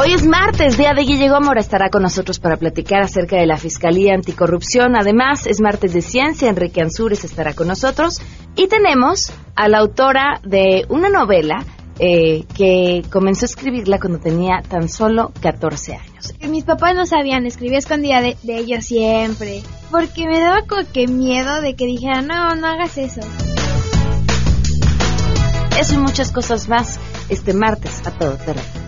Hoy es martes, día de Guille Gómora estará con nosotros para platicar acerca de la Fiscalía Anticorrupción. Además, es martes de ciencia, Enrique Ansúrez estará con nosotros. Y tenemos a la autora de una novela eh, que comenzó a escribirla cuando tenía tan solo 14 años. Mis papás no sabían, escribía escondida de, de ellos siempre, porque me daba como que miedo de que dijeran, no, no hagas eso. Eso y muchas cosas más este martes a todo terreno.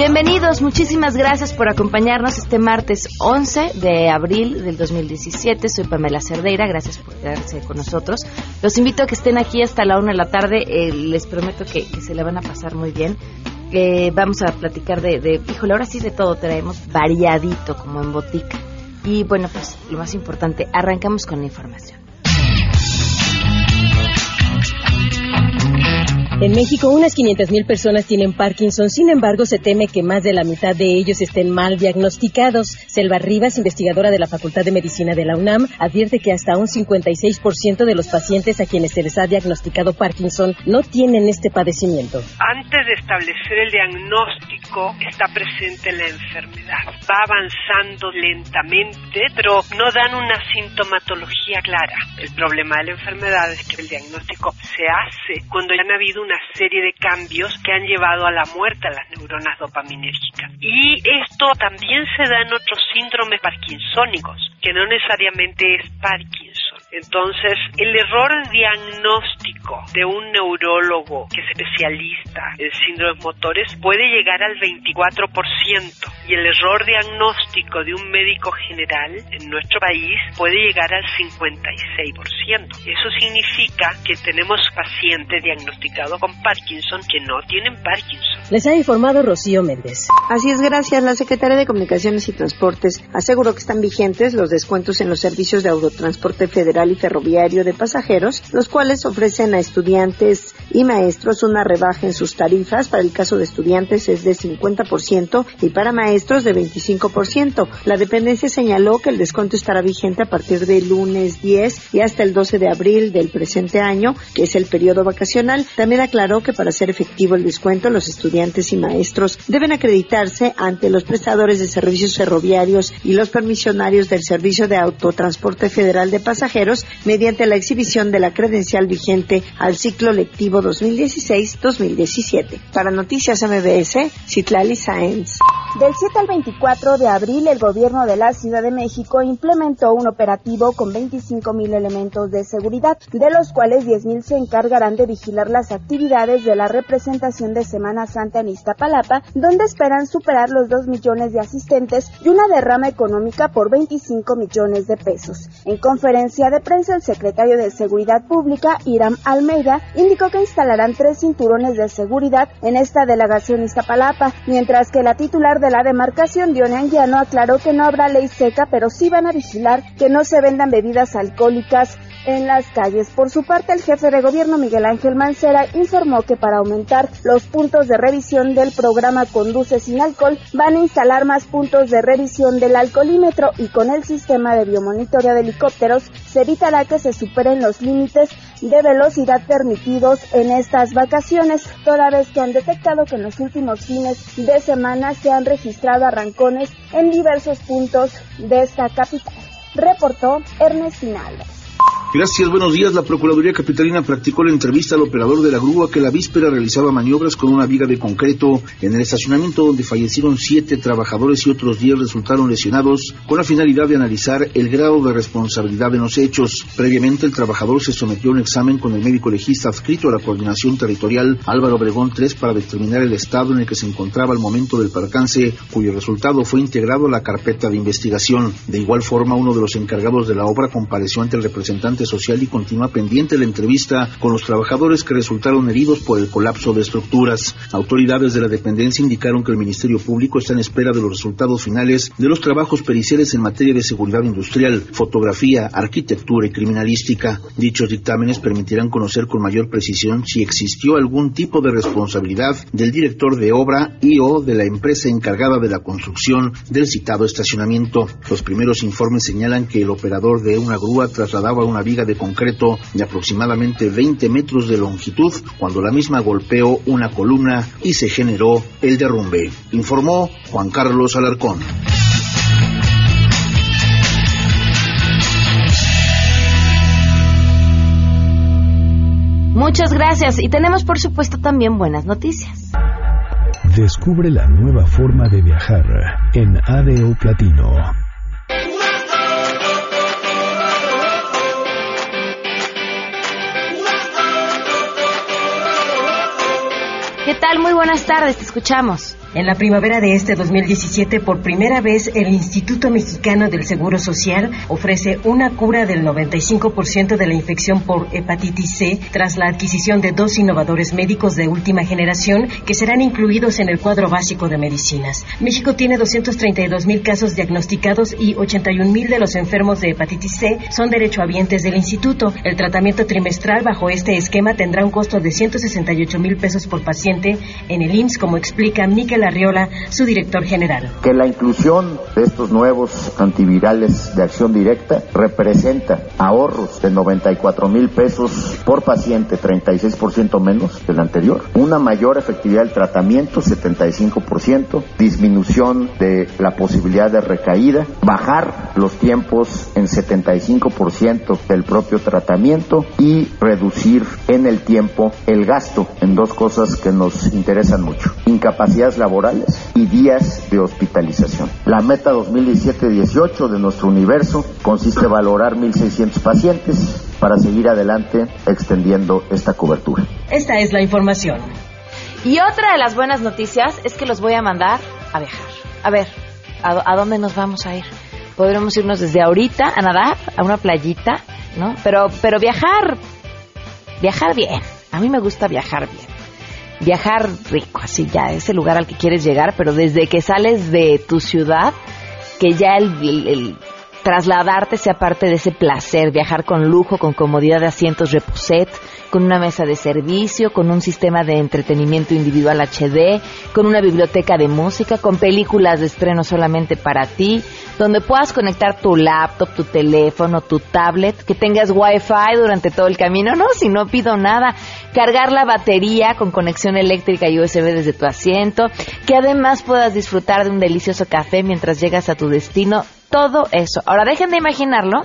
Bienvenidos, muchísimas gracias por acompañarnos este martes 11 de abril del 2017. Soy Pamela Cerdeira, gracias por quedarse con nosotros. Los invito a que estén aquí hasta la una de la tarde, eh, les prometo que, se la van a pasar muy bien. Eh, vamos a platicar de, de, híjole, ahora sí de todo traemos variadito como en botica. Y bueno, pues lo más importante, arrancamos con la información. En México, unas 500.000 personas tienen Parkinson, sin embargo, se teme que más de la mitad de ellos estén mal diagnosticados. Selva Rivas, investigadora de la Facultad de Medicina de la UNAM, advierte que hasta un 56% de los pacientes a quienes se les ha diagnosticado Parkinson no tienen este padecimiento. Antes de establecer el diagnóstico, está presente la enfermedad. Va avanzando lentamente, pero no dan una sintomatología clara. El problema de la enfermedad es que el diagnóstico se hace cuando ya han habido una serie de cambios que han llevado a la muerte a las neuronas dopaminérgicas. Y esto también se da en otros síndromes parkinsónicos, que no necesariamente es Parkinson. Entonces, el error diagnóstico de un neurólogo que es especialista en síndromes motores puede llegar al 24% y el error diagnóstico de un médico general en nuestro país puede llegar al 56%. Eso significa que tenemos pacientes diagnosticados con Parkinson que no tienen Parkinson. Les ha informado Rocío Méndez. Así es, gracias. La Secretaría de Comunicaciones y Transportes aseguró que están vigentes los descuentos en los servicios de autotransporte federal y ferroviario de pasajeros, los cuales ofrecen a estudiantes y maestros una rebaja en sus tarifas. Para el caso de estudiantes es de 50% y para maestros de 25%. La dependencia señaló que el descuento estará vigente a partir del lunes 10 y hasta el 12 de abril del presente año, que es el periodo vacacional. También aclaró que para ser efectivo el descuento, los estudiantes y maestros deben acreditarse ante los prestadores de servicios ferroviarios y los permisionarios del Servicio de Autotransporte Federal de Pasajeros mediante la exhibición de la credencial vigente al ciclo lectivo 2016-2017. Para Noticias MBS, Citlali Sáenz. Del 7 al 24 de abril, el gobierno de la Ciudad de México implementó un operativo con 25 mil elementos de seguridad, de los cuales 10 mil se encargarán de vigilar las actividades de la representación de Semana Santa en Iztapalapa, donde esperan superar los 2 millones de asistentes y una derrama económica por 25 millones de pesos. En conferencia de prensa, el secretario de Seguridad Pública, Iram Almeida, indicó que instalarán tres cinturones de seguridad en esta delegación Iztapalapa, mientras que la titular de la demarcación, Dione Anguiano, aclaró que no habrá ley seca, pero sí van a vigilar que no se vendan bebidas alcohólicas en las calles. Por su parte, el jefe de gobierno Miguel Ángel Mancera informó que para aumentar los puntos de revisión del programa Conduce sin alcohol, van a instalar más puntos de revisión del alcoholímetro y con el sistema de biomonitoreo de helicópteros se evitará que se superen los límites de velocidad permitidos en estas vacaciones, toda vez que han detectado que en los últimos fines de semana se han registrado arrancones en diversos puntos de esta capital. Reportó Ernestina Alves. Gracias, buenos días. La Procuraduría Capitalina practicó la entrevista al operador de la grúa que la víspera realizaba maniobras con una viga de concreto en el estacionamiento donde fallecieron siete trabajadores y otros diez resultaron lesionados con la finalidad de analizar el grado de responsabilidad en los hechos. Previamente, el trabajador se sometió a un examen con el médico legista adscrito a la coordinación territorial Álvaro Obregón 3 para determinar el estado en el que se encontraba al momento del percance, cuyo resultado fue integrado a la carpeta de investigación. De igual forma, uno de los encargados de la obra compareció ante el representante social y continúa pendiente la entrevista con los trabajadores que resultaron heridos por el colapso de estructuras. Autoridades de la dependencia indicaron que el Ministerio Público está en espera de los resultados finales de los trabajos periciales en materia de seguridad industrial, fotografía, arquitectura y criminalística. Dichos dictámenes permitirán conocer con mayor precisión si existió algún tipo de responsabilidad del director de obra y o de la empresa encargada de la construcción del citado estacionamiento. Los primeros informes señalan que el operador de una grúa trasladaba una viga de concreto de aproximadamente 20 metros de longitud cuando la misma golpeó una columna y se generó el derrumbe, informó Juan Carlos Alarcón. Muchas gracias y tenemos por supuesto también buenas noticias. Descubre la nueva forma de viajar en ADO Platino. ¿Qué tal? Muy buenas tardes, te escuchamos. En la primavera de este 2017, por primera vez, el Instituto Mexicano del Seguro Social ofrece una cura del 95% de la infección por hepatitis C tras la adquisición de dos innovadores médicos de última generación que serán incluidos en el cuadro básico de medicinas. México tiene 232 mil casos diagnosticados y 81 mil de los enfermos de hepatitis C son derechohabientes del instituto. El tratamiento trimestral bajo este esquema tendrá un costo de 168 mil pesos por paciente en el IMSS, como explica Miquel Arriola, su director general. Que la inclusión de estos nuevos antivirales de acción directa representa ahorros de 94 mil pesos por paciente, 36% menos del anterior, una mayor efectividad del tratamiento, 75%, disminución de la posibilidad de recaída, bajar los tiempos en 75% del propio tratamiento. Y reducir en el tiempo el gasto en dos cosas que nos interesan mucho, incapacidades laborales y días de hospitalización. La meta 2017-18 de nuestro universo consiste en valorar 1.600 pacientes para seguir adelante extendiendo esta cobertura. Esta es la información. Y otra de las buenas noticias es que los voy a mandar a viajar. A ver, ¿a, a dónde nos vamos a ir? Podremos irnos desde ahorita a nadar, a una playita, ¿no? Pero, pero viajar, viajar bien. A mí me gusta viajar bien viajar rico, así ya, ese lugar al que quieres llegar, pero desde que sales de tu ciudad, que ya el, trasladarte sea parte de ese placer, viajar con lujo, con comodidad de asientos reposet, con una mesa de servicio, con un sistema de entretenimiento individual HD, con una biblioteca de música, con películas de estreno solamente para ti, donde puedas conectar tu laptop, tu teléfono, tu tablet, que tengas wifi durante todo el camino, no, si no pido nada, cargar la batería con conexión eléctrica y USB desde tu asiento, que además puedas disfrutar de un delicioso café mientras llegas a tu destino, todo eso. Ahora dejen de imaginarlo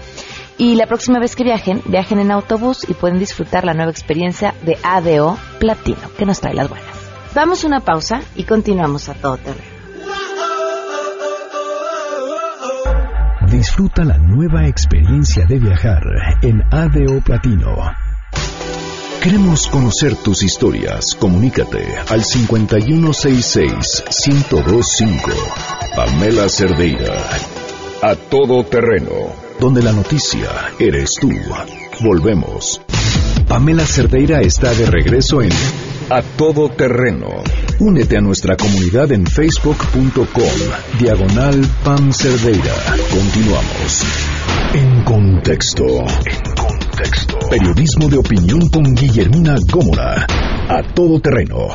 y la próxima vez que viajen, viajen en autobús y pueden disfrutar la nueva experiencia de ADO Platino, que nos trae las buenas. Vamos a una pausa y continuamos a todo terreno. Disfruta la nueva experiencia de viajar en ADO Platino. Queremos conocer tus historias. Comunícate al 5166-1025. Pamela Cerdeira. A todo terreno donde la noticia eres tú. Volvemos. Pamela Cerdeira está de regreso en A Todo Terreno. Únete a nuestra comunidad en facebook.com, diagonal Pam Cerdeira. Continuamos. En contexto. En contexto. Periodismo de opinión con Guillermina Gómora. A Todo Terreno.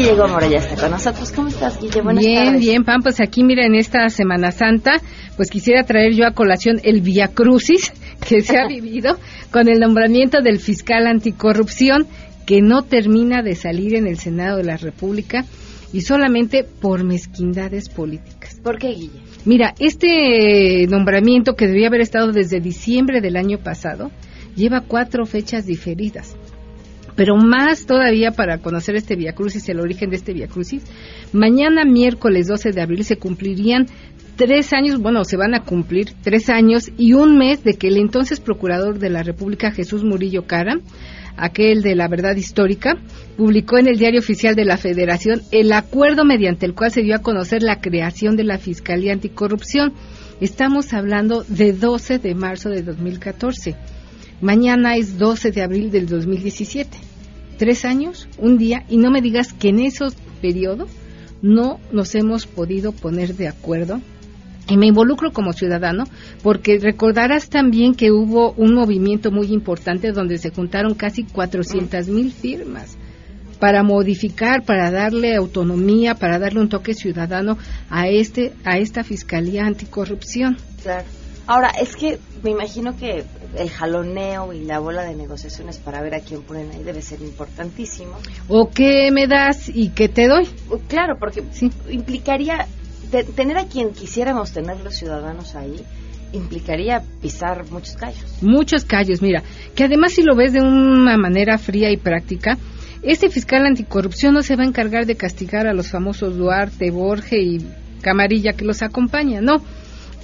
Guille Gómora ya está con nosotros. ¿Cómo estás, Guille? Buenas bien, tardes. bien, Pam. Pues aquí, mira, en esta Semana Santa, pues quisiera traer yo a colación el Via Crucis que se ha vivido con el nombramiento del fiscal anticorrupción que no termina de salir en el Senado de la República y solamente por mezquindades políticas. ¿Por qué, Guille? Mira, este nombramiento que debía haber estado desde diciembre del año pasado lleva cuatro fechas diferidas pero más todavía para conocer este Via Crucis, el origen de este Via Crucis. Mañana, miércoles 12 de abril, se cumplirían tres años, bueno, se van a cumplir tres años y un mes de que el entonces procurador de la República, Jesús Murillo Cara, aquel de la verdad histórica, publicó en el Diario Oficial de la Federación el acuerdo mediante el cual se dio a conocer la creación de la Fiscalía Anticorrupción. Estamos hablando de 12 de marzo de 2014. Mañana es 12 de abril del 2017. Tres años, un día, y no me digas que en esos periodos no nos hemos podido poner de acuerdo y me involucro como ciudadano porque recordarás también que hubo un movimiento muy importante donde se juntaron casi 400 mil firmas para modificar, para darle autonomía, para darle un toque ciudadano a este, a esta fiscalía anticorrupción. Claro. Ahora es que me imagino que el jaloneo y la bola de negociaciones para ver a quién ponen ahí debe ser importantísimo. ¿O qué me das y qué te doy? Claro, porque sí. implicaría tener a quien quisiéramos tener los ciudadanos ahí implicaría pisar muchos callos. Muchos callos, mira, que además si lo ves de una manera fría y práctica, este fiscal anticorrupción no se va a encargar de castigar a los famosos Duarte, Borge y Camarilla que los acompañan, no.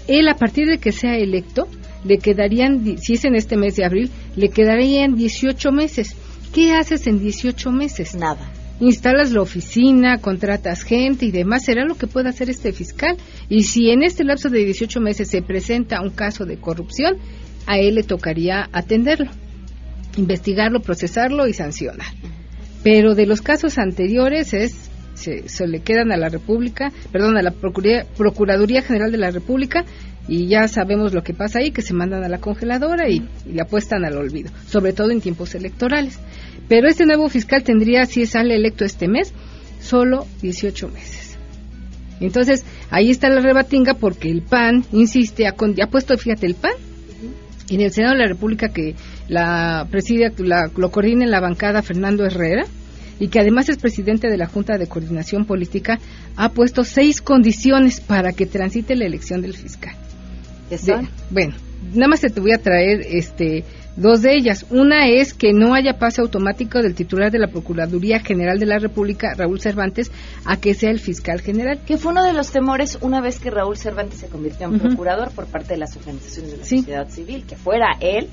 Él a partir de que sea electo, le quedarían, si es en este mes de abril, le quedarían 18 meses. ¿Qué haces en 18 meses? Nada instalas la oficina, contratas gente y demás, será lo que pueda hacer este fiscal. Y si en este lapso de 18 meses se presenta un caso de corrupción, a él le tocaría atenderlo, investigarlo, procesarlo y sancionar. Pero de los casos anteriores es se, le quedan a la República, perdón, a la Procuraduría, General de la República y ya sabemos lo que pasa ahí, que se mandan a la congeladora y, y le apuestan al olvido, sobre todo en tiempos electorales. Pero este nuevo fiscal tendría, si sale electo este mes, solo 18 meses. Entonces, ahí está la rebatinga porque el PAN insiste, ha, ha puesto, fíjate, el PAN en el Senado de la República que la preside, la, lo coordina en la bancada Fernando Herrera y que además es presidente de la Junta de Coordinación Política, ha puesto seis condiciones para que transite la elección del fiscal. bueno, nada más te voy a traer este Dos de ellas. Una es que no haya pase automático del titular de la Procuraduría General de la República, Raúl Cervantes, a que sea el fiscal general. Que fue uno de los temores una vez que Raúl Cervantes se convirtió en procurador por parte de las organizaciones de la sociedad civil, que fuera él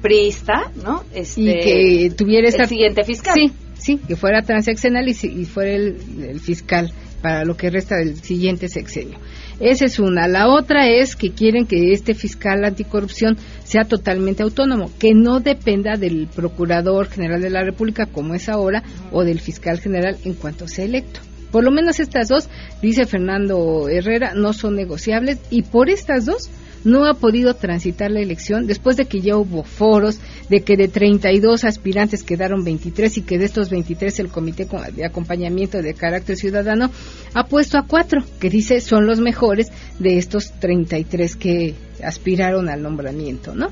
priista, ¿no? Este, y que tuviera el siguiente fiscal. Sí, sí, que fuera transaccional y, y fuera el fiscal para lo que resta del siguiente sexenio. Esa es una. La otra es que quieren que este fiscal anticorrupción sea totalmente autónomo, que no dependa del Procurador General de la República, como es ahora, o del fiscal general en cuanto sea electo. Por lo menos estas dos, dice Fernando Herrera, no son negociables y por estas dos no ha podido transitar la elección después de que ya hubo foros, de que de 32 aspirantes quedaron 23 y que de estos 23 el Comité de Acompañamiento de Carácter Ciudadano ha puesto a cuatro, que dice son los mejores de estos 33 que aspiraron al nombramiento, ¿no?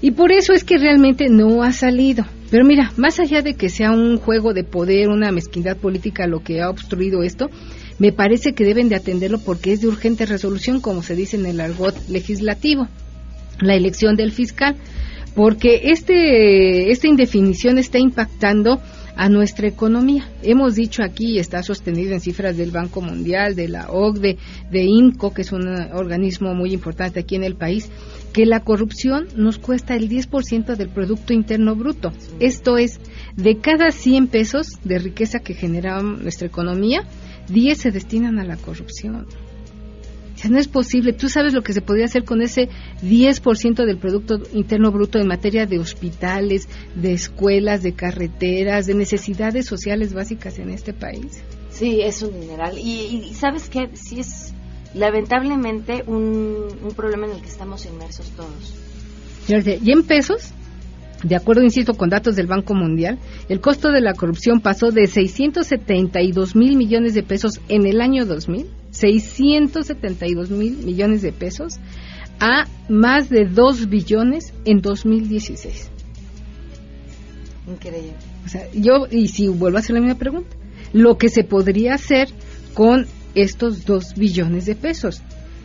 Y por eso es que realmente no ha salido. Pero mira, más allá de que sea un juego de poder, una mezquindad política lo que ha obstruido esto, me parece que deben de atenderlo porque es de urgente resolución, como se dice en el argot legislativo, la elección del fiscal, porque este, esta indefinición está impactando a nuestra economía. Hemos dicho aquí, está sostenido en cifras del Banco Mundial, de la OCDE, de INCO, que es un organismo muy importante aquí en el país, que la corrupción nos cuesta el 10% del Producto Interno Bruto. Esto es, de cada 100 pesos de riqueza que genera nuestra economía, 10 se destinan a la corrupción. O sea, no es posible. Tú sabes lo que se podría hacer con ese 10% del Producto Interno Bruto en materia de hospitales, de escuelas, de carreteras, de necesidades sociales básicas en este país. Sí, es un mineral. Y, sabes qué, sí es lamentablemente un, un problema en el que estamos inmersos todos. Y en pesos, de acuerdo, insisto, con datos del Banco Mundial, el costo de la corrupción pasó de 672 mil millones de pesos en el año 2000, 672 mil millones de pesos, a más de 2 billones en 2016. Increíble. O sea, yo, y si vuelvo a hacer la misma pregunta, lo que se podría hacer con estos 2 billones de pesos.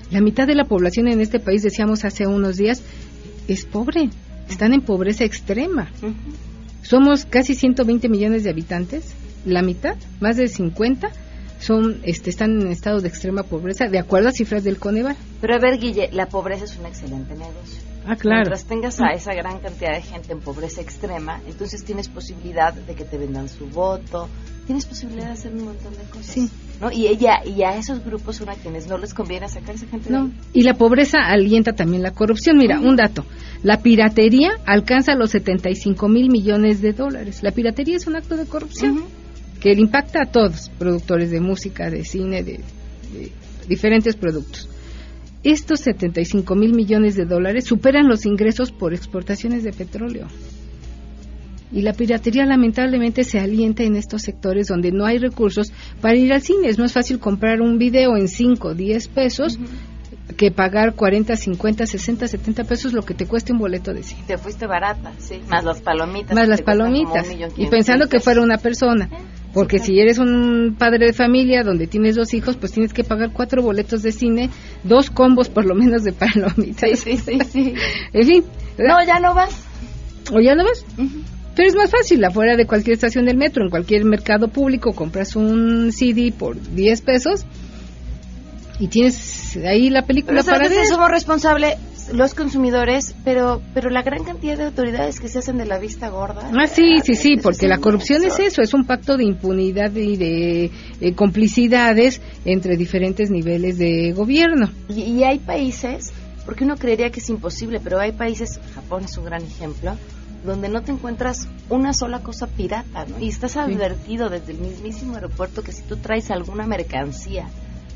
La mitad de la población en este país, decíamos hace unos días, es pobre están en pobreza extrema. Somos casi 120 millones de habitantes, la mitad, más de 50, son este, están en estado de extrema pobreza, de acuerdo a cifras del Coneval. Pero a ver, Guille, la pobreza es un excelente negocio. Ah, claro. Mientras tengas a esa gran cantidad de gente en pobreza extrema, entonces tienes posibilidad de que te vendan su voto, tienes posibilidad de hacer un montón de cosas. Sí. ¿No? Y ella y a esos grupos son a quienes no les conviene sacar esa gente de No. ahí. Y la pobreza alienta también la corrupción. Mira, un dato. La piratería alcanza los 75 mil millones de dólares. La piratería es un acto de corrupción que le impacta a todos, productores de música, de cine, de, de diferentes productos. Estos 75 mil millones de dólares superan los ingresos por exportaciones de petróleo. Y la piratería lamentablemente se alienta en estos sectores donde no hay recursos para ir al cine. Es más fácil comprar un video en 5 o 10 pesos que pagar 40, 50, 60, 70 pesos lo que te cueste un boleto de cine. Te fuiste barata, sí. Más las palomitas. Más las palomitas. millón Y pensando que fuera una persona. Porque si eres un padre de familia donde tienes dos hijos, pues tienes que pagar cuatro boletos de cine, dos combos por lo menos de palomitas. Sí, sí, sí, sí. En fin. No, ya no vas. ¿O ya no vas? Pero es más fácil, afuera de cualquier estación del metro, en cualquier mercado público, compras un CD por 10 pesos y tienes ahí la película Pero para ver. somos responsables los consumidores, pero pero la gran cantidad de autoridades que se hacen de la vista gorda. Ah, sí, sí, sí, Eso porque la corrupción es eso, es un pacto de impunidad y de eh, complicidades entre diferentes niveles de gobierno. Y, y hay países, porque uno creería que es imposible, pero hay países, Japón es un gran ejemplo, donde no te encuentras una sola cosa pirata, ¿no? Y estás advertido desde el mismísimo aeropuerto que si tú traes alguna mercancía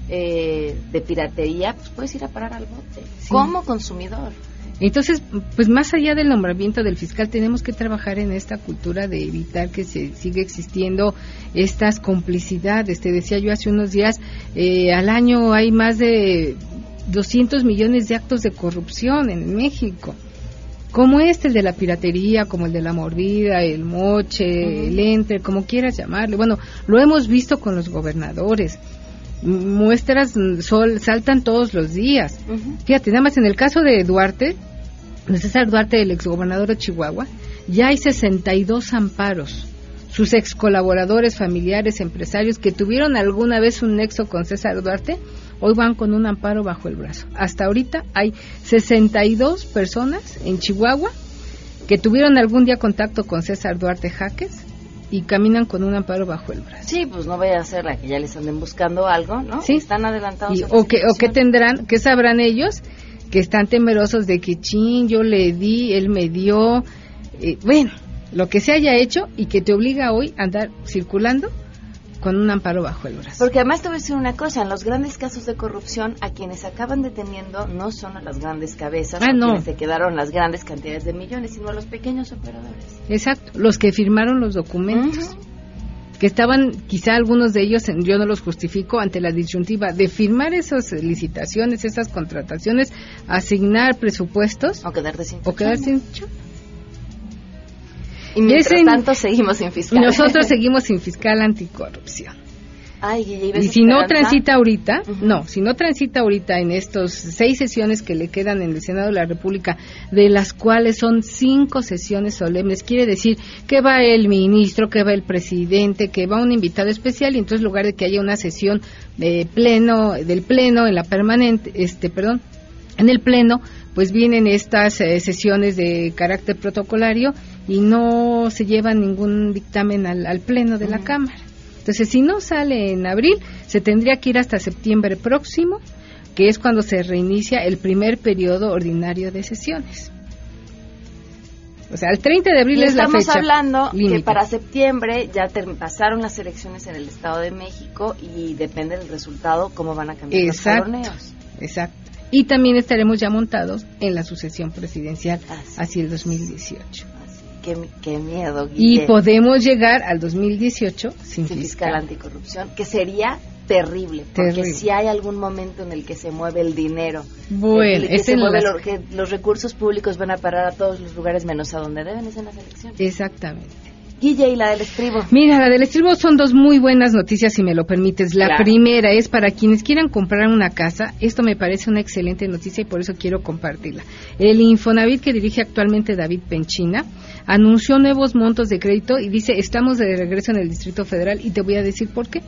eh, de piratería, pues puedes ir a parar al bote, como consumidor. Entonces, pues más allá del nombramiento del fiscal, tenemos que trabajar en esta cultura de evitar que se siga existiendo estas complicidades. Te decía yo hace unos días, eh, al año hay más de 200 millones de actos de corrupción en México. Como este, el de la piratería, como el de la mordida, el moche, el enter, como quieras llamarle. Bueno, lo hemos visto con los gobernadores. Muestras mm, sol, saltan todos los días. Fíjate, nada más en el caso de Duarte, de César Duarte, el exgobernador de Chihuahua, ya hay 62 amparos. Sus ex colaboradores, familiares, empresarios que tuvieron alguna vez un nexo con César Duarte, hoy van con un amparo bajo el brazo. Hasta ahorita hay 62 personas en Chihuahua que tuvieron algún día contacto con César Duarte Jaques y caminan con un amparo bajo el brazo. Sí, pues no vaya a ser la que ya les anden buscando algo, ¿no? Sí. Están adelantados. Y- a la o, que, o que situación. tendrán, que sabrán ellos, que están temerosos de que chin, yo le di, él me dio, eh, bueno, lo que se haya hecho y que te obliga hoy a andar circulando con un amparo bajo el brazo. Porque además te voy a decir una cosa, en los grandes casos de corrupción, a quienes acaban deteniendo no son a las grandes cabezas, Ah, no. quienes se quedaron las grandes cantidades de millones, sino a los pequeños operadores. Exacto, los que firmaron los documentos. Que estaban, quizá algunos de ellos, yo no los justifico, ante la disyuntiva de firmar esas licitaciones, esas contrataciones, asignar presupuestos o quedarte sin o quedar sin chamba. Y mientras tanto seguimos sin fiscal. Nosotros seguimos sin fiscal anticorrupción. Ay, Guille, ¿ves Y si no transita ahorita, no, si no transita ahorita en estos seis sesiones que le quedan en el Senado de la República, de las cuales son cinco sesiones solemnes, quiere decir que va el ministro, que va el presidente, que va un invitado especial, y entonces en lugar de que haya una sesión de pleno, del pleno en la permanente, este, perdón, en el pleno, pues vienen estas eh, sesiones de carácter protocolario y no se lleva ningún dictamen al, al pleno de la Cámara. Entonces, si no sale en abril, se tendría que ir hasta septiembre próximo, que es cuando se reinicia el primer periodo ordinario de sesiones. O sea, el 30 de abril Y es la estamos fecha. hablando que para septiembre ya pasaron las elecciones en el Estado de México y depende del resultado cómo van a cambiar Exacto. los jaloneos. Exacto. Y también estaremos ya montados en la sucesión presidencial hacia el 2018. Qué, qué miedo, Y Guille. podemos llegar al 2018 sin, Sin fiscal fiscal. anticorrupción, que sería terrible, porque si hay algún momento en el que se mueve el dinero, Bueno, en el que, es se en mueve las- lo- que los recursos públicos van a parar a todos los lugares menos a donde deben, es en las elecciones. Exactamente. Guille y la del estribo. Mira, la del estribo son dos muy buenas noticias, si me lo permites. La Claro. primera es para quienes quieran comprar una casa. Esto me parece una excelente noticia y por eso quiero compartirla. El Infonavit que dirige actualmente David Penchina anunció nuevos montos de crédito y dice estamos de regreso en el Distrito Federal y te voy a decir por qué.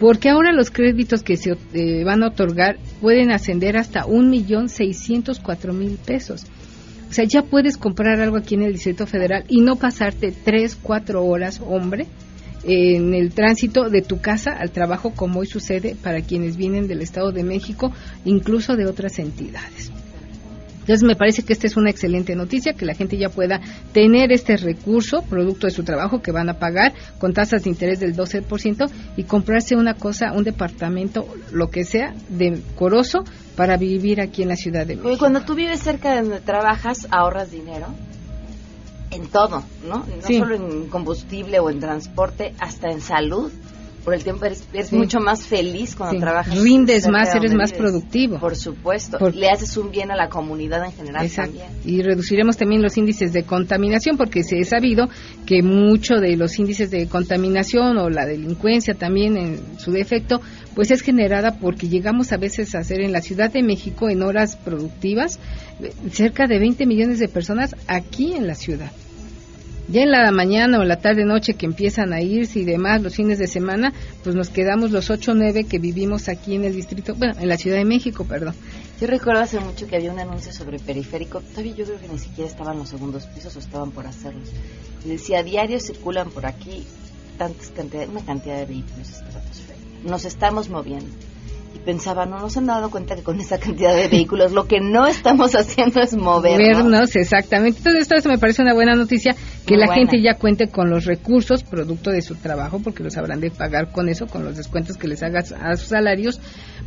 porque ahora los créditos que se eh, van a otorgar pueden ascender hasta un millón seiscientos cuatro mil pesos. O sea, ya puedes comprar algo aquí en el Distrito Federal y no pasarte tres, cuatro horas, hombre, en el tránsito de tu casa al trabajo, como hoy sucede para quienes vienen del Estado de México, incluso de otras entidades. Entonces me parece que esta es una excelente noticia, que la gente ya pueda tener este recurso, producto de su trabajo, que van a pagar con tasas de interés del 12% y comprarse una cosa, un departamento, lo que sea, decoroso para vivir aquí en la Ciudad de México. cuando tú vives cerca de donde trabajas, ahorras dinero en todo, ¿no? No solo en combustible o en transporte, hasta en salud por el tiempo eres, mucho más feliz cuando trabajas. Rindes más, eres más productivo. Por supuesto. Le haces un bien a la comunidad en general también. Y reduciremos también los índices de contaminación porque se ha sabido que mucho de los índices de contaminación o la delincuencia también en su defecto pues es generada porque llegamos a veces a hacer en la Ciudad de México en horas productivas eh, cerca de 20 millones de personas aquí en la ciudad. Ya en la mañana o la tarde noche que empiezan a irse y demás los fines de semana, pues nos quedamos los ocho o nueve que vivimos aquí en el distrito, bueno, en la Ciudad de México, perdón. Yo recuerdo hace mucho que había un anuncio sobre periférico, todavía yo creo que ni siquiera estaban los segundos pisos o estaban por hacerlos. Y decía, a diario circulan por aquí tantas cantidad, una cantidad de vehículos Nos estamos moviendo pensaba, no nos han dado cuenta que con esa cantidad de vehículos lo que no estamos haciendo es movernos. Movernos, exactamente. Entonces, esto me parece una buena noticia, que la gente ya cuente con los recursos producto de su trabajo, porque los habrán de pagar con eso, con los descuentos que les hagas a sus salarios,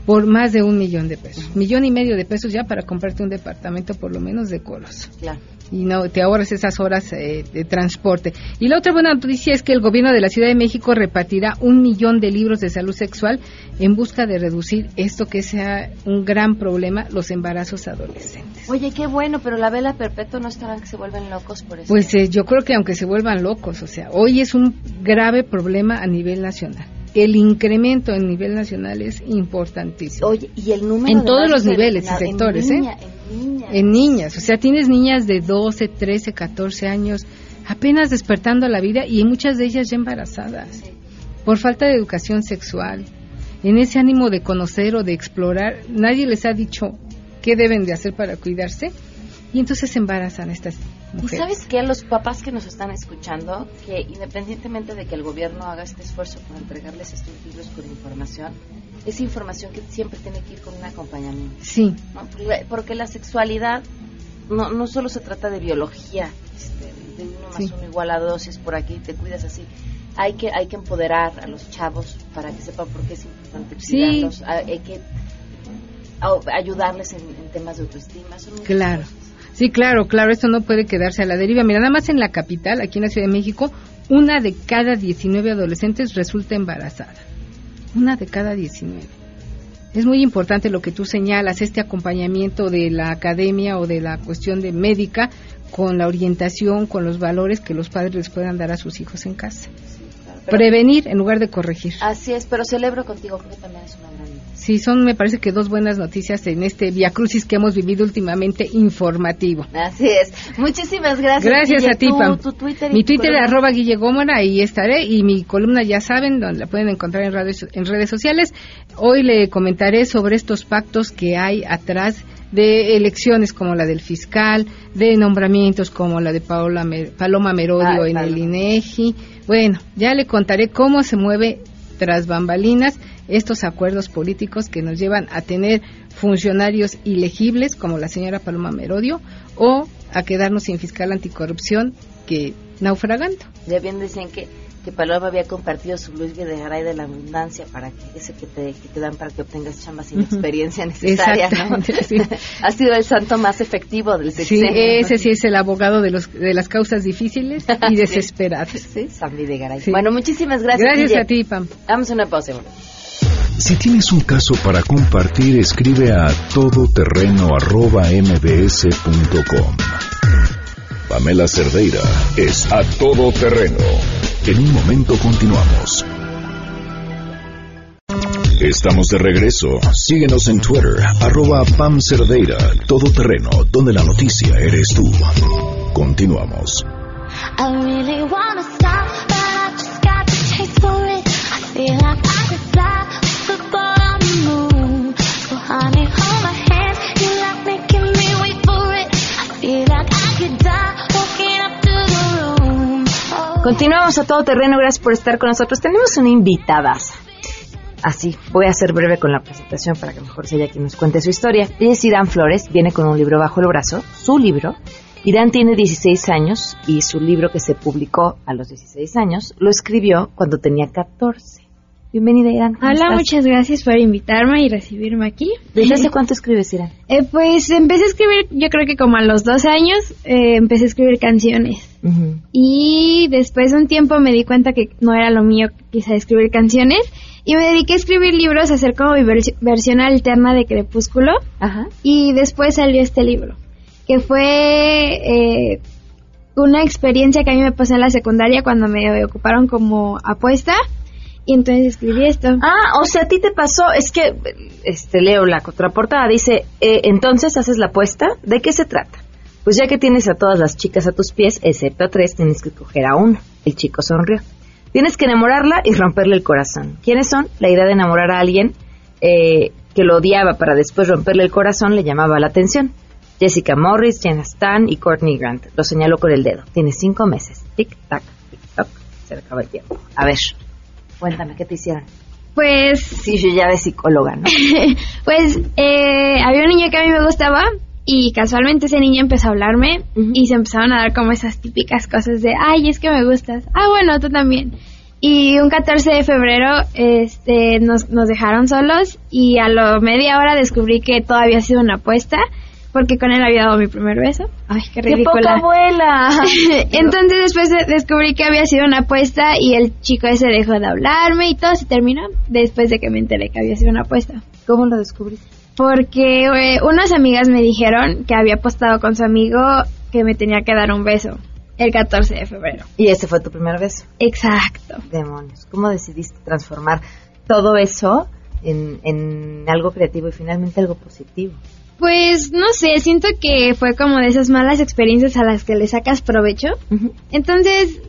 por más de un millón de pesos. Millón y medio de pesos ya para comprarte un departamento por lo menos de colos. Claro y no te ahorras esas horas eh, de transporte. Y la otra buena noticia es que el gobierno de la Ciudad de México repartirá un millón de libros de salud sexual en busca de reducir esto que sea un gran problema, los embarazos adolescentes. Oye, qué bueno, pero la vela perpetua no estarán que se vuelven locos por eso. Pues eh, yo creo que aunque se vuelvan locos, o sea, hoy es un grave problema a nivel nacional el incremento en nivel nacional es importantísimo. Oye, y el número en todos los niveles y sectores, ¿eh? En niñas. o sea, tienes niñas de 12, 13, 14 años apenas despertando a la vida y muchas de ellas ya embarazadas por falta de educación sexual. En ese ánimo de conocer o de explorar, nadie les ha dicho qué deben de hacer para cuidarse y entonces se embarazan estas mujeres. ¿Y sabes qué? Los papás que nos están escuchando, que independientemente de que el gobierno haga este esfuerzo por entregarles estos libros con información, es información que siempre tiene que ir con un acompañamiento. Sí. Porque, la sexualidad no, no solo se trata de biología, este, de uno más uno igual a dos, es por aquí, te cuidas así. Hay que, hay que empoderar a los chavos para que sepan por qué es importante cuidarlos. Hay que ayudarles en, temas de autoestima. claro. Sí, claro, claro, esto no puede quedarse a la deriva. Mira, nada más en la capital, aquí en la Ciudad de México, una de cada 19 adolescentes resulta embarazada. Una de cada 19. Es muy importante lo que tú señalas, este acompañamiento de la academia o de la cuestión de médica con la orientación, con los valores que los padres les puedan dar a sus hijos en casa. Prevenir en lugar de corregir. Así es, pero celebro contigo que también es una gran Sí, son, me parece que dos buenas noticias en este Via Crucis que hemos vivido últimamente informativo. Así es. Muchísimas gracias. Gracias a ti, Pam. mi Twitter es arroba Guille Gómora, ahí estaré. Y mi columna, ya saben, donde la pueden encontrar en, redes, en redes sociales. Hoy le comentaré sobre estos pactos que hay atrás de elecciones como la del fiscal, de nombramientos como la de Paola Paloma Merodio en el INEGI. Bueno, ya le contaré cómo se mueve tras bambalinas estos acuerdos políticos que nos llevan a tener funcionarios ilegibles como la señora Paloma Merodio o a quedarnos sin fiscal anticorrupción que naufragando. Ya bien dicen que que Paloma había compartido su Luis Videgaray de la abundancia para que ese que te, dan para que obtengas chamba sin experiencia necesaria. ha sido el santo más efectivo del sexenio. Sí, ese sí es el abogado de, los, de las causas difíciles y desesperadas. Sí, San Videgaray. Bueno, muchísimas gracias. Gracias a ti, Pam. Vamos a una pausa. Si tienes un caso para compartir, escribe a todoterreno.mbs.com. Pamela Cerdeira es a todoterreno. En un momento continuamos. Estamos de regreso. Síguenos en Twitter, arroba Pam Cerdeira, todoterreno, donde la noticia eres tú. Continuamos. Continuamos a todo terreno, gracias por estar con nosotros. Tenemos una invitada. Así, voy a ser breve con la presentación para que mejor sea ella quien nos cuente su historia. Ella es Irán Flores, viene con un libro bajo el brazo, su libro. Irán tiene 16 años y su libro que se publicó a los 16 años lo escribió cuando tenía 14. Bienvenida, Irán. Hola, muchas gracias por invitarme y recibirme aquí. ¿Desde hace cuánto escribes, Irán? Eh, pues empecé a escribir, yo creo que como a los 12 años, eh, empecé a escribir canciones. Y después de un tiempo me di cuenta que no era lo mío quizá escribir canciones. Y me dediqué a escribir libros, a hacer como mi versión alterna de Crepúsculo. Ajá. Y después salió este libro, que fue eh, una experiencia que a mí me pasó en la secundaria cuando me ocuparon como apuesta. Y entonces escribí esto. Ah, o sea, a ti te pasó, es que, este, leo la contraportada, dice, eh, entonces haces la apuesta, ¿de qué se trata? Pues ya que tienes a todas las chicas a tus pies, excepto a tres, tienes que coger a una. El chico sonrió. Tienes que enamorarla y romperle el corazón. ¿Quiénes son? La idea de enamorar a alguien eh, que lo odiaba para después romperle el corazón le llamaba la atención. Jessica Morris, Jenna Stan y Courtney Grant. Lo señaló con el dedo. Tienes cinco meses. Tic, tac, tic, toc. Se acaba el tiempo. A ver, cuéntame, ¿qué te hicieron? Pues... Sí, yo ya de psicóloga, ¿no? pues eh, había un niño que a mí me gustaba y casualmente ese niño empezó a hablarme y se empezaron a dar como esas típicas cosas de, ay, es que me gustas. Ah, bueno, tú también. Y un 14 de febrero este, nos, nos dejaron solos y a lo media hora descubrí que todo había sido una apuesta porque con él había dado mi primer beso. Ay, qué ridícula. ¡Qué poca abuela! Entonces después de- descubrí que había sido una apuesta y el chico ese dejó de hablarme y todo se terminó después de que me enteré que había sido una apuesta. ¿Cómo lo descubriste? Porque eh, unas amigas me dijeron que había apostado con su amigo que me tenía que dar un beso el 14 de febrero. Y ese fue tu primer beso. Exacto. Demonios. ¿Cómo decidiste transformar todo eso en, en algo creativo y finalmente algo positivo? Pues no sé, siento que fue como de esas malas experiencias a las que le sacas provecho. Entonces,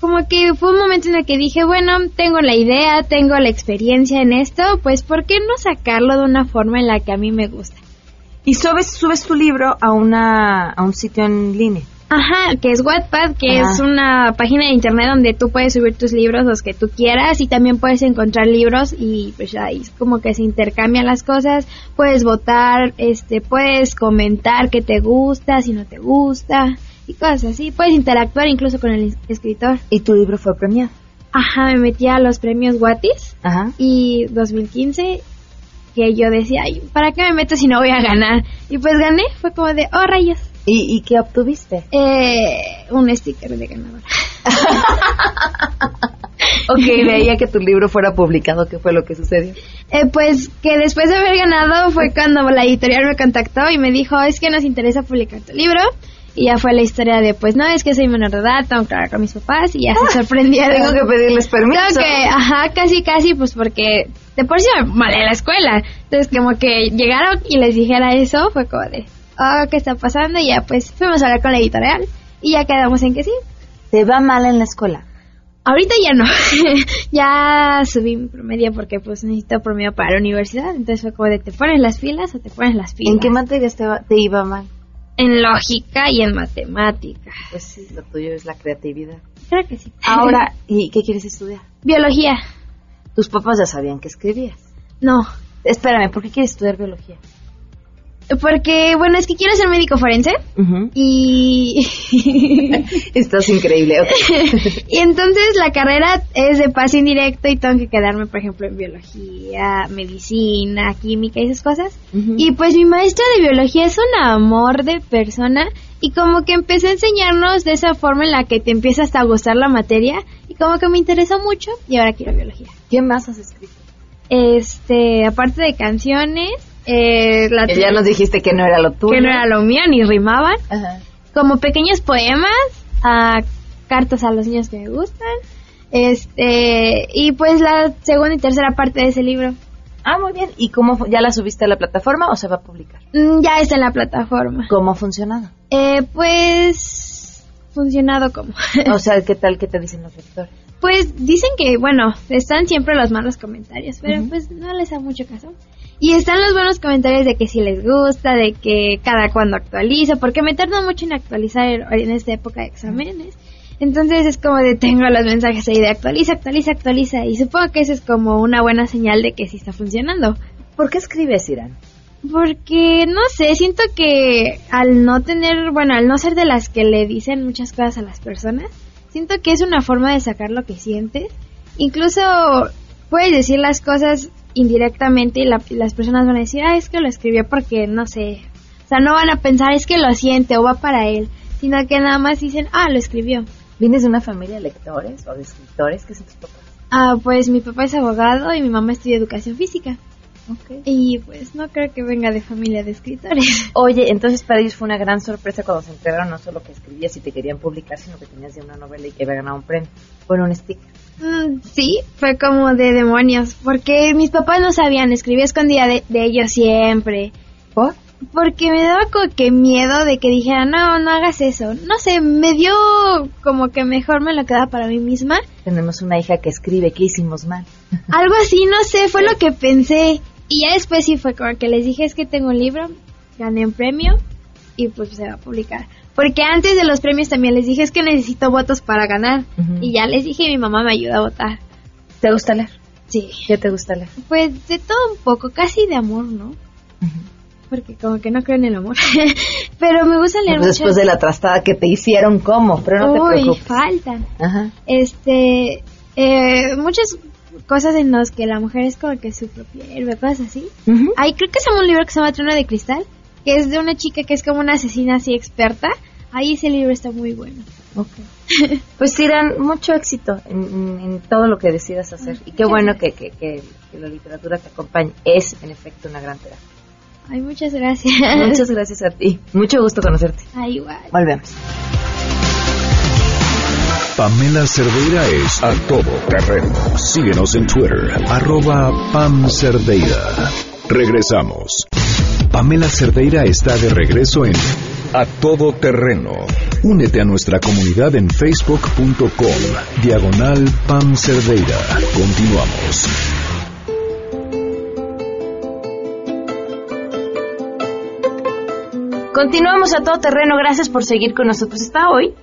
como que fue un momento en el que dije, bueno, tengo la idea, tengo la experiencia en esto, pues ¿por qué no sacarlo de una forma en la que a mí me gusta? Y subes, subes tu libro a, una, a un sitio en línea. Ajá, que es Wattpad, que Ajá. es una página de internet donde tú puedes subir tus libros, los que tú quieras, y también puedes encontrar libros y pues ahí es como que se intercambian las cosas, puedes votar, este, puedes comentar qué te gusta, si no te gusta, y cosas así, puedes interactuar incluso con el escritor. Y tu libro fue premiado. Ajá, me metí a los premios Wattis Ajá. y 2015 que yo decía, ay, ¿para qué me meto si no voy a ganar? Y pues gané, fue como de, oh rayos. ¿Y, y qué obtuviste? Eh, un sticker de ganador. Ok, veía que tu libro fuera publicado, ¿qué fue lo que sucedió? Eh, pues que después de haber ganado fue cuando la editorial me contactó y me dijo, es que nos interesa publicar tu libro. Y ya fue la historia de, pues no, es que soy menor de edad, tengo que hablar con mis papás y ya se sorprendieron. Tengo que pedirles permiso. Tengo que, ajá, casi, casi, pues porque de por sí me mal en la escuela. Entonces como que llegaron y les dijera eso, fue como de, oh, ¿qué está pasando? Y ya pues fuimos a hablar con la editorial y ya quedamos en que sí. ¿Te va mal en la escuela? Ahorita ya no. ya subí mi promedio porque pues necesito promedio para la universidad. Entonces fue como de te pones las filas o te pones las filas. ¿En qué materias te, iba mal? En lógica y en matemática. Pues sí, lo tuyo es la creatividad. Creo que sí. Ahora, ¿y qué quieres estudiar? Biología. Tus papás ya sabían que escribías. No. Espérame, ¿por qué quieres estudiar biología? Porque, bueno, es que quiero ser médico forense. Y. Estás increíble. ok. y entonces la carrera es de paso indirecto y tengo que quedarme, por ejemplo, en biología, medicina, química y esas cosas. Y pues mi maestra de biología es un amor de persona y como que empecé a enseñarnos de esa forma en la que te empieza hasta a gustar la materia y como que me interesó mucho y ahora quiero biología. ¿Qué más has escrito? Este, aparte de canciones, eh, la Que ya nos dijiste que no era lo tuyo. que no era lo mío ni rimaban, Ajá. como pequeños poemas, a cartas a los niños que me gustan, este, y pues la segunda y tercera parte de ese libro. Ah, muy bien. ¿Y cómo ya la subiste a la plataforma o se va a publicar? Mm, Ya está en la plataforma. ¿Cómo ha funcionado? Eh, pues funcionado como. O sea, ¿qué tal que te dicen los lectores? Pues dicen que, bueno, están siempre los malos comentarios, pero pues no les da mucho caso. Y están los buenos comentarios de que si les gusta, de que cada cuando actualizo, porque me tardo mucho en actualizar en esta época de exámenes. Entonces es como de tengo los mensajes ahí de actualiza, actualiza, actualiza. Y supongo que eso es como una buena señal de que sí está funcionando. ¿Por qué escribes, Irán? Porque, no sé, siento que al no tener, bueno, al no ser de las que le dicen muchas cosas a las personas, siento que es una forma de sacar lo que sientes. Incluso puedes decir las cosas indirectamente y las personas van a decir, ah, es que lo escribió porque, no sé, o sea, no van a pensar, es que lo siente o va para él, sino que nada más dicen, ah, lo escribió. ¿Vienes de una familia de lectores o de escritores? ¿Qué son tus papás? Ah, pues mi papá es abogado y mi mamá estudia educación física. Y pues no creo que venga de familia de escritores. Oye, entonces para ellos fue una gran sorpresa cuando se enteraron no solo que escribías y te querían publicar, sino que tenías ya una novela y que había ganado un premio. Bueno, un sticker. Mm, sí, fue como de demonios, porque mis papás no sabían, escribía escondida de, de ellos siempre. ¿Por? Porque me daba como que miedo de que dijeran, no, no hagas eso. No sé, me dio como que mejor me lo quedaba para mí misma. Tenemos una hija que escribe, ¿qué hicimos mal? Algo así, no sé, fue lo que pensé. Y ya después sí fue como que les dije, es que tengo un libro, gané un premio y pues se va a publicar. Porque antes de los premios también les dije, es que necesito votos para ganar. Y ya les dije, mi mamá me ayuda a votar. ¿Te gusta leer? Sí. ¿Qué te gusta leer? Pues de todo un poco, casi de amor, ¿no? Porque como que no creo en el amor. pero me gusta leer pues Después de la trastada que te hicieron, ¿cómo? Pero no te preocupes. faltan. Ajá. Este, eh, muchas cosas en las que la mujer es como que su propia héroe, cosas así. Hay, creo que es un libro que se llama Trono de Cristal, que es de una chica que es como una asesina así experta. Ahí ese libro está muy bueno. Okay. pues Irán, mucho éxito en, todo lo que decidas hacer. Y qué bueno que, que, que, la literatura te acompañe. Es, en efecto, una gran terapia. Ay, muchas gracias. Muchas gracias a ti. Mucho gusto conocerte. Ay, igual. Volvemos. Pamela Cerdeira es a todo terreno. Síguenos en Twitter, arroba Pam Cerdeira. Regresamos. Pamela Cerdeira está de regreso en A Todo Terreno. Únete a nuestra comunidad en facebook.com, diagonal Pam Cerdeira. Continuamos. Continuamos a todo terreno. Gracias por seguir con nosotros. Está hoy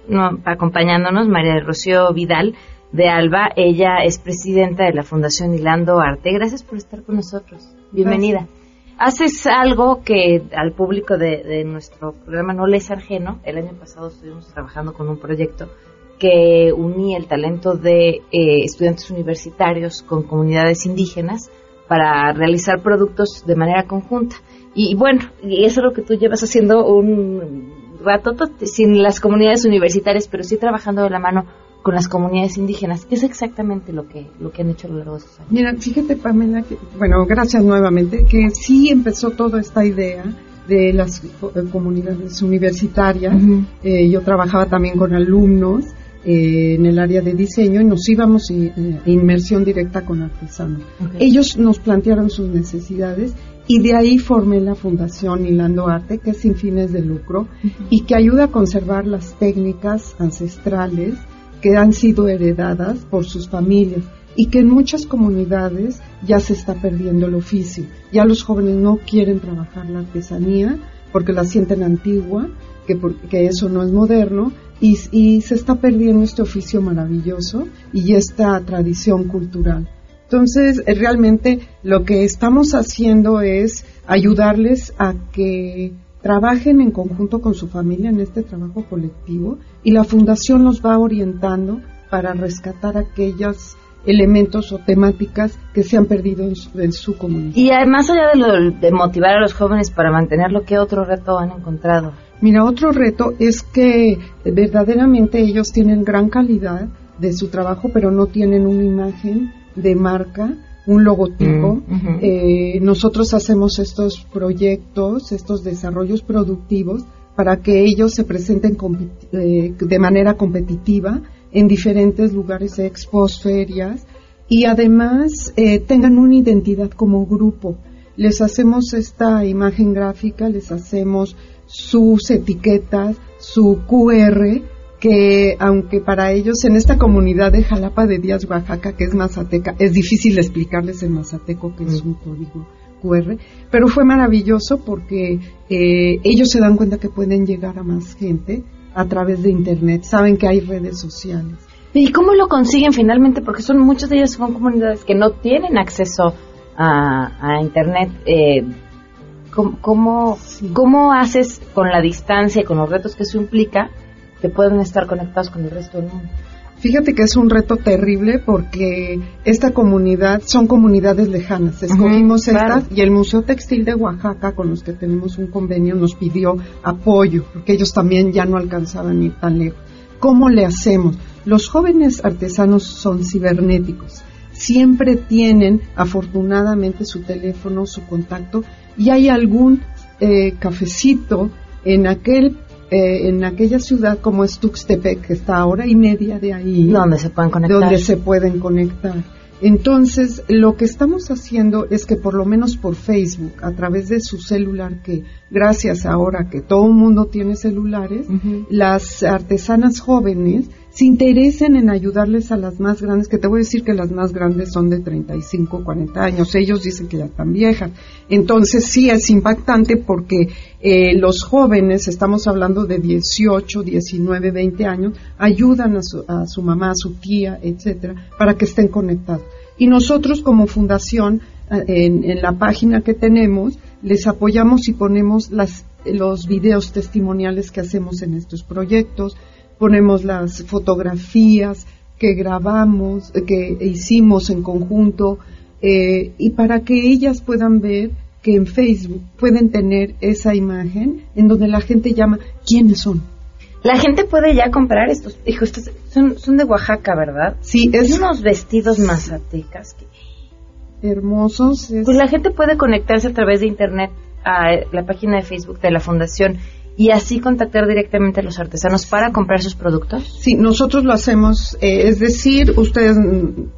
acompañándonos María Rocío Vidal de Alba. Ella es presidenta de la Fundación Hilando Arte. Gracias por estar con nosotros. Bienvenida. Haces algo que al público de, nuestro programa no les ajeno. El año pasado estuvimos trabajando con un proyecto que unía el talento de eh, estudiantes universitarios con comunidades indígenas para realizar productos de manera conjunta. Y, bueno, y eso es lo que tú llevas haciendo un rato sin las comunidades universitarias, pero sí trabajando de la mano con las comunidades indígenas. ¿Qué es exactamente lo que, lo que han hecho a lo largo de estos años? Mira, fíjate, Pamela, que, bueno, gracias nuevamente, que sí empezó toda esta idea de las eh, comunidades universitarias. Eh, yo trabajaba también con alumnos eh, en el área de diseño y nos íbamos en, inmersión directa con artesanos. Ellos nos plantearon sus necesidades y de ahí formé la Fundación Hilando Arte, que es sin fines de lucro y que ayuda a conservar las técnicas ancestrales que han sido heredadas por sus familias y que en muchas comunidades ya se está perdiendo el oficio. Ya los jóvenes no quieren trabajar la artesanía porque la sienten antigua, que, que eso no es moderno y, y se está perdiendo este oficio maravilloso y esta tradición cultural. Entonces, eh, realmente lo que estamos haciendo es ayudarles a que trabajen en conjunto con su familia en este trabajo colectivo y la fundación los va orientando para rescatar aquellos elementos o temáticas que se han perdido en su, comunidad. Y además allá de, de motivar a los jóvenes para mantenerlo, ¿qué otro reto han encontrado? Mira, otro reto es que verdaderamente ellos tienen gran calidad de su trabajo, pero no tienen una imagen de marca, un logotipo. Mm, eh, nosotros hacemos estos proyectos, estos desarrollos productivos para que ellos se presenten eh, de manera competitiva en diferentes lugares, expos, ferias, y además eh, tengan una identidad como grupo. Les hacemos esta imagen gráfica, les hacemos sus etiquetas, su QR, que aunque para ellos en esta comunidad de Jalapa de Díaz, Oaxaca, que es mazateca, es difícil explicarles en mazateco que es un código QR, pero fue maravilloso porque eh, ellos se dan cuenta que pueden llegar a más gente a través de Internet, saben que hay redes sociales. ¿Y cómo lo consiguen finalmente? Porque son muchos de ellos son comunidades que no tienen acceso a, Internet. Eh, ¿cómo, cómo, haces con la distancia y con los retos que eso implica que puedan estar conectados con el resto del mundo? Fíjate que es un reto terrible porque esta comunidad son comunidades lejanas. Escogimos estas y el Museo Textil de Oaxaca, con los que tenemos un convenio, nos pidió apoyo porque ellos también ya no alcanzaban ir tan lejos. ¿Cómo le hacemos? Los jóvenes artesanos son cibernéticos. Siempre tienen, afortunadamente, su teléfono, su contacto y hay algún eh, cafecito en aquel eh, en aquella ciudad como es Tuxtepec, que está a hora y media de ahí. Donde se pueden conectar. Donde se pueden conectar. Entonces, lo que estamos haciendo es que por lo menos por Facebook, a través de su celular, que gracias ahora que todo el mundo tiene celulares, las artesanas jóvenes se interesen en ayudarles a las más grandes, que te voy a decir que las más grandes son de 35, 40 años, ellos dicen que ya están viejas. Entonces sí es impactante porque eh, los jóvenes, estamos hablando de 18, 19, 20 años, ayudan a su, a su mamá, a su tía, etcétera, para que estén conectados. Y nosotros como fundación, eh, en, la página que tenemos, les apoyamos y ponemos las, los videos testimoniales que hacemos en estos proyectos, ponemos las fotografías que grabamos, que hicimos en conjunto, eh, y para que ellas puedan ver que en Facebook pueden tener esa imagen en donde la gente llama quiénes son. La gente puede ya comprar estos, hijos, son, son de Oaxaca, ¿verdad? Sí, es unos vestidos mazatecas. Hermosos. Pues la gente puede conectarse a través de internet a la página de Facebook de la Fundación y así contactar directamente a los artesanos para comprar sus productos? Sí, nosotros lo hacemos, eh, es decir, ustedes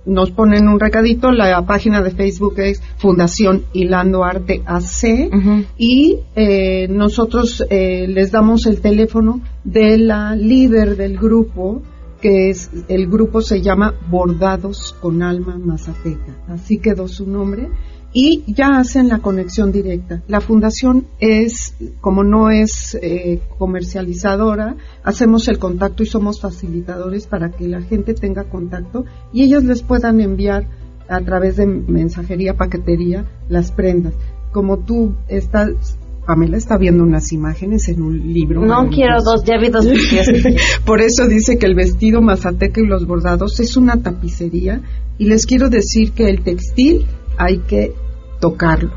nos ponen un recadito, la página de Facebook es Fundación Hilando Arte AC y eh, nosotros eh, les damos el teléfono de la líder del grupo que es el grupo se llama Bordados con Alma Mazateca, así quedó su nombre y ya hacen la conexión directa. La fundación es, como no es eh, comercializadora, hacemos el contacto y somos facilitadores para que la gente tenga contacto y ellos les puedan enviar a través de mensajería, paquetería, las prendas. Como tú estás, Pamela está viendo unas imágenes en un libro. No quiero dos, ya vi dos Por eso dice que el vestido mazateca y los bordados es una tapicería y les quiero decir que el textil hay que tocarlo,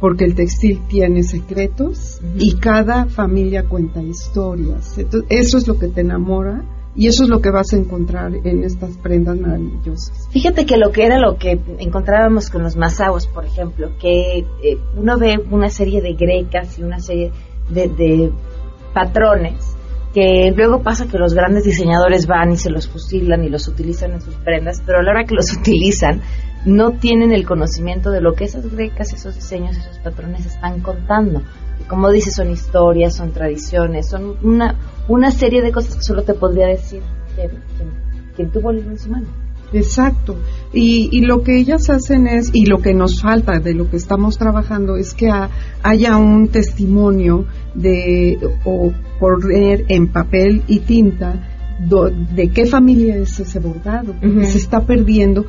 porque el textil tiene secretos y cada familia cuenta historias. eso es lo que te enamora y eso es lo que vas a encontrar en estas prendas maravillosas. Fíjate que lo que era lo que encontrábamos con los masaos, por ejemplo, que eh, uno ve una serie de grecas y una serie de, de patrones que luego pasa que los grandes diseñadores van y se los fusilan y los utilizan en sus prendas, pero a la hora que los utilizan no tienen el conocimiento de lo que esas grecas, esos diseños, esos patrones están contando. Como dices, son historias, son tradiciones, son una, una serie de cosas que solo te podría decir quien, tuvo el en su mano. Exacto. Y, y, lo que ellas hacen es, y lo que nos falta de lo que estamos trabajando es que haya un testimonio de, o poner en papel y tinta de qué familia es ese bordado, porque se está perdiendo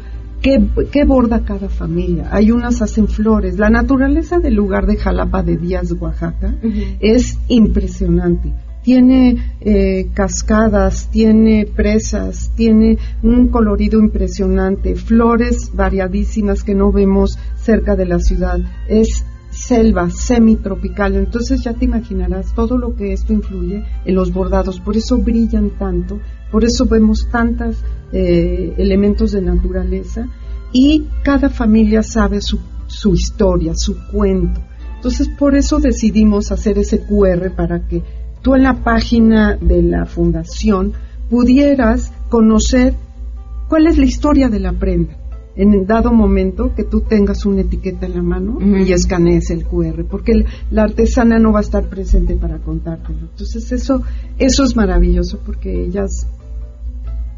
¿Qué, borda cada familia? Hay unas hacen flores. La naturaleza del lugar de Jalapa de Díaz, Oaxaca, es impresionante. Tiene eh, cascadas, tiene presas, tiene un colorido impresionante, flores variadísimas que no vemos cerca de la ciudad. Es selva semitropical, entonces ya te imaginarás todo lo que esto influye en los bordados, por eso brillan tanto, por eso vemos tantos eh, elementos de naturaleza y cada familia sabe su, su historia, su cuento. Entonces por eso decidimos hacer ese QR para que tú en la página de la fundación pudieras conocer cuál es la historia de la prenda en dado momento que tú tengas una etiqueta en la mano y escanees el QR, porque la artesana no va a estar presente para contártelo. Entonces eso, eso es maravilloso porque ellas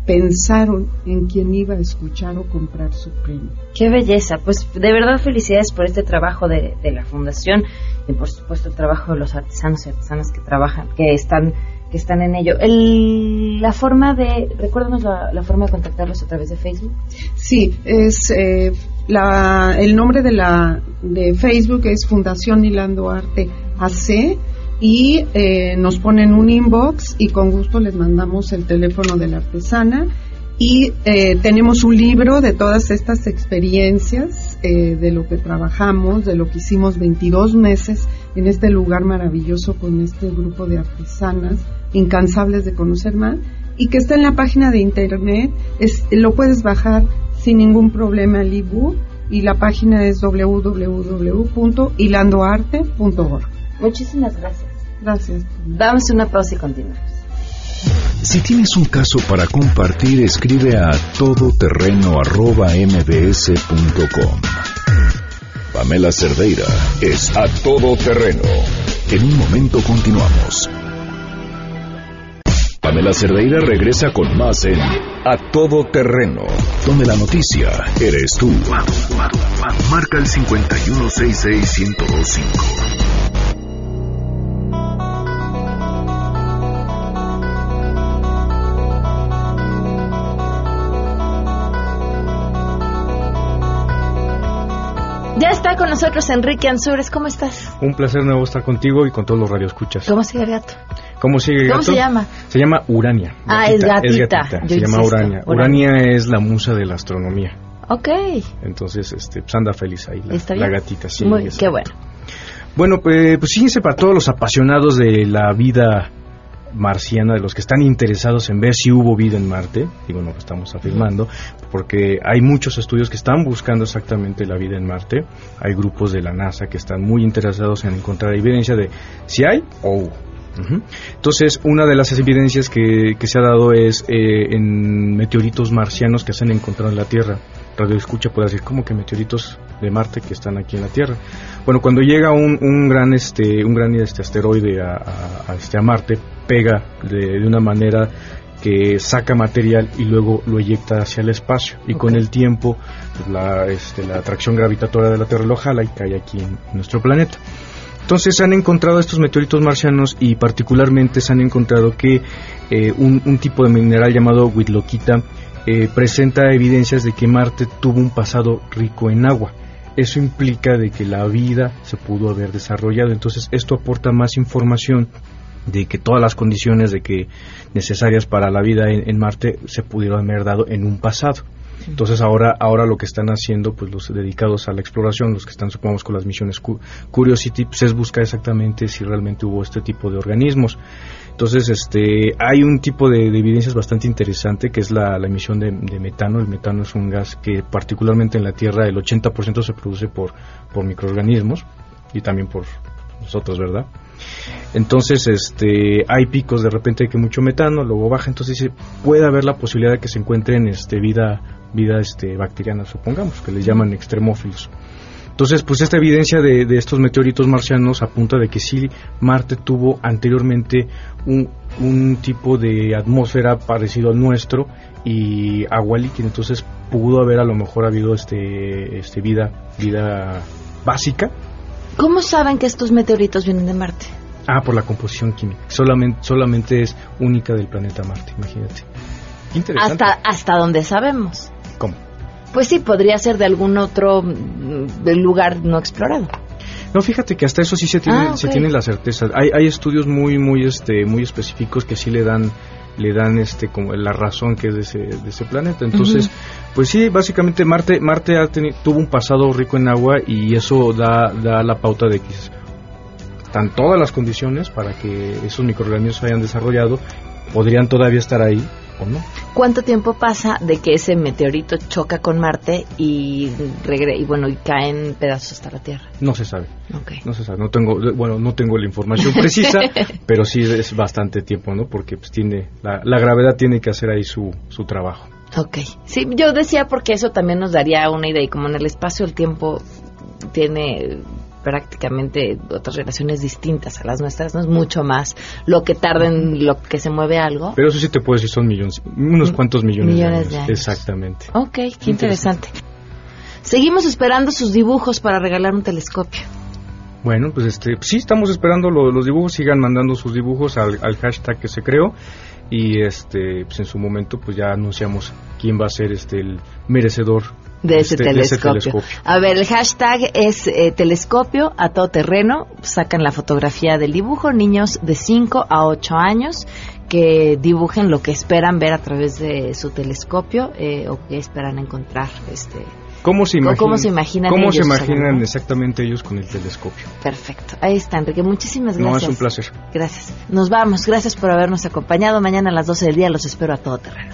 pensaron en quién iba a escuchar o comprar su premio. Qué belleza, pues de verdad felicidades por este trabajo de, la fundación y por supuesto el trabajo de los artesanos y artesanas que trabajan, que están que están en ello. El, la forma de, recuérdanos la, forma de contactarlos a través de Facebook. Sí, es eh, la, el nombre de la de Facebook es Fundación Hilando Arte AC y eh, nos ponen un inbox y con gusto les mandamos el teléfono de la artesana y eh, tenemos un libro de todas estas experiencias eh, de lo que trabajamos, de lo que hicimos 22 meses en este lugar maravilloso con este grupo de artesanas incansables de conocer más y que está en la página de internet, es, lo puedes bajar sin ningún problema el ebook y la página es www.hilandoarte.org. Muchísimas gracias. Gracias. Damos una pausa y continuamos. Si tienes un caso para compartir, escribe a todoterreno.mbs.com. Pamela Cerdeira es a todoterreno. En un momento continuamos. Pamela Cerdeira regresa con más en A Todo Terreno, donde la noticia eres tú. Marca el 5166125. Ya está con nosotros Enrique Ansures. ¿Cómo estás? Un placer nuevo estar contigo y con todos los radioescuchas. ¿Cómo sigue el gato? ¿Cómo sigue el gato? ¿Cómo se llama? Se llama Urania. Ah, es gatita. se llama Urania. Urania. es la musa de la astronomía. Ok. Entonces, este, pues anda feliz ahí, la, la gatita. Sí, Muy, qué bueno. Bueno, pues, pues fíjense para todos los apasionados de la vida marciana, de los que están interesados en ver si hubo vida en Marte, digo no que estamos afirmando, porque hay muchos estudios que están buscando exactamente la vida en Marte, hay grupos de la NASA que están muy interesados en encontrar evidencia de si hay o. Entonces, una de las evidencias que, se ha dado es eh, en meteoritos marcianos que se han encontrado en la Tierra. Radio Escucha puede decir, ¿cómo que meteoritos de Marte que están aquí en la Tierra? Bueno, cuando llega un, un gran este un gran este asteroide a, este, a Marte, pega de, una manera que saca material y luego lo eyecta hacia el espacio y con el tiempo pues, la, este, la atracción gravitatoria de la Tierra lo jala y cae aquí en nuestro planeta. Entonces se han encontrado estos meteoritos marcianos y particularmente se han encontrado que eh, un, tipo de mineral llamado Whitlockita eh, presenta evidencias de que Marte tuvo un pasado rico en agua. Eso implica de que la vida se pudo haber desarrollado. Entonces esto aporta más información de que todas las condiciones de que necesarias para la vida en Marte se pudieron haber dado en un pasado. Entonces ahora, ahora lo que están haciendo, pues los dedicados a la exploración, los que están supongamos con las misiones Curiosity, pues es buscar exactamente si realmente hubo este tipo de organismos. Entonces, este, hay un tipo de, evidencias bastante interesante que es la, emisión de, metano. El metano es un gas que particularmente en la Tierra el 80% se produce por, por microorganismos y también por nosotros, ¿verdad? Entonces, este, hay picos de repente de que mucho metano, luego baja, entonces dice, puede haber la posibilidad de que se encuentren este, vida vida este, bacteriana, supongamos, que les llaman extremófilos. Entonces, pues esta evidencia de, estos meteoritos marcianos apunta de que sí, Marte tuvo anteriormente un, un tipo de atmósfera parecido al nuestro y agua líquida, entonces pudo haber a lo mejor habido este, este vida, vida básica. ¿Cómo saben que estos meteoritos vienen de Marte? Ah, por la composición química. Solamente, solamente es única del planeta Marte, imagínate. Interesante. Hasta, hasta donde sabemos. ¿Cómo? Pues sí, podría ser de algún otro mm, lugar no explorado. No, fíjate que hasta eso sí se tiene, ah, se tiene la certeza. Hay, hay estudios muy, muy, este, muy específicos que sí le dan, le dan, este, como la razón que es de ese, de ese planeta. Entonces, pues sí, básicamente Marte, Marte tuvo un pasado rico en agua y eso da, da la pauta de que están todas las condiciones para que esos microorganismos se hayan desarrollado, podrían todavía estar ahí ¿Cuánto tiempo pasa de que ese meteorito choca con Marte y y bueno y cae en pedazos hasta la Tierra? No se sabe. No se sabe. No tengo bueno no tengo la información precisa, pero sí es bastante tiempo, ¿no? Porque pues tiene la, la gravedad tiene que hacer ahí su su trabajo. Ok. Sí, yo decía porque eso también nos daría una idea y como en el espacio el tiempo tiene prácticamente otras relaciones distintas a las nuestras, no es mucho más lo que tarda en lo que se mueve algo. Pero eso sí te puedo decir, son millones, unos cuantos millones, de, años. Exactamente. Ok, qué interesante. Seguimos esperando sus dibujos para regalar un telescopio. Bueno, pues este, sí, estamos esperando los dibujos, sigan mandando sus dibujos al, hashtag que se creó y este, pues en su momento pues ya anunciamos quién va a ser este el merecedor de ese, este, telescopio. A ver, el hashtag es eh, telescopio a todo terreno. Sacan la fotografía del dibujo, niños de 5 a 8 años que dibujen lo que esperan ver a través de su telescopio eh, o que esperan encontrar este ¿Cómo se, imaginan, ¿Cómo se imaginan, cómo se imaginan exactamente ellos con el telescopio? Perfecto. Ahí está, Enrique. Muchísimas gracias. No, es un placer. Gracias. Nos vamos. Gracias por habernos acompañado. Mañana a las 12 del día los espero a todo terreno.